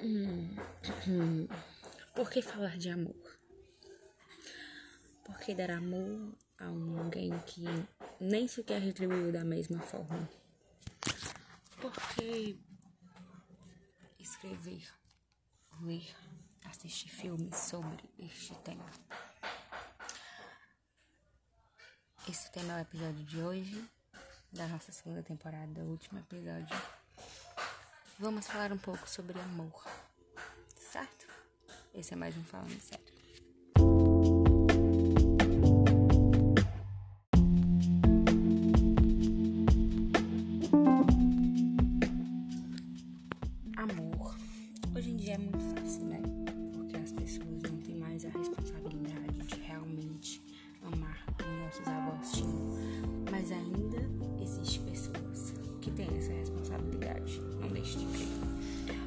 Hum. Por que falar de amor? Por que dar amor a alguém que nem sequer retribuiu da mesma forma? Por que escrever, ler, assistir filmes sobre este tema? Esse tema é o episódio de hoje, da nossa segunda temporada, o último episódio. Vamos falar um pouco sobre amor, certo? Esse é mais um Falando Sério. Amor. Hoje em dia é muito fácil, né? Porque as pessoas não têm mais a responsabilidade de realmente amar como nossos avós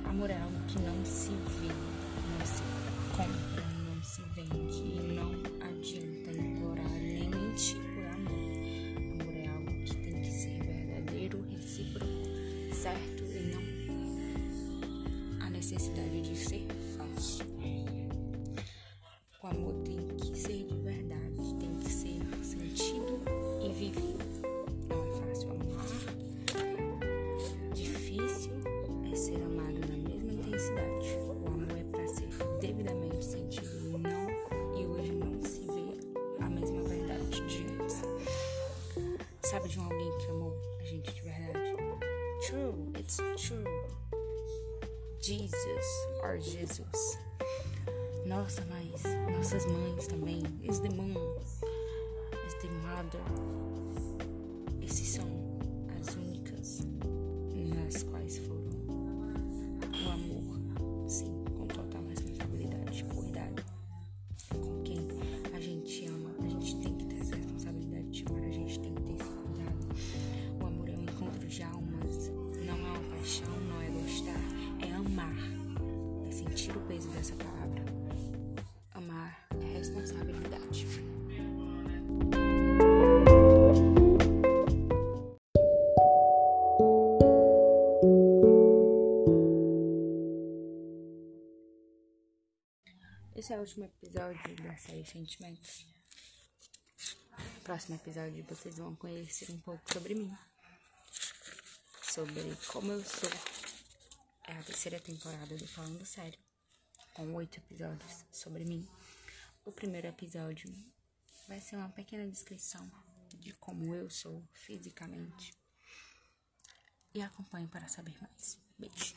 Amor é algo que não se vê, não se compra, não se vende e não adianta implorar nem mentir por amor. Amor é algo que tem que ser verdadeiro, recíproco, certo e não a necessidade de ser falso. Sabe de um alguém que amou a gente de verdade? True, it's true. Jesus or Jesus. Nossa, mas nossas mães também. Is the mom, is the mother. Esses são responsabilidade. Esse é o último episódio da série Sentimentos. No próximo episódio vocês vão conhecer um pouco sobre mim. Sobre como eu sou. É a terceira temporada do Falando Sério. Com oito episódios sobre mim. O primeiro episódio vai ser uma pequena descrição de como eu sou fisicamente. E acompanhe para saber mais. Beijo.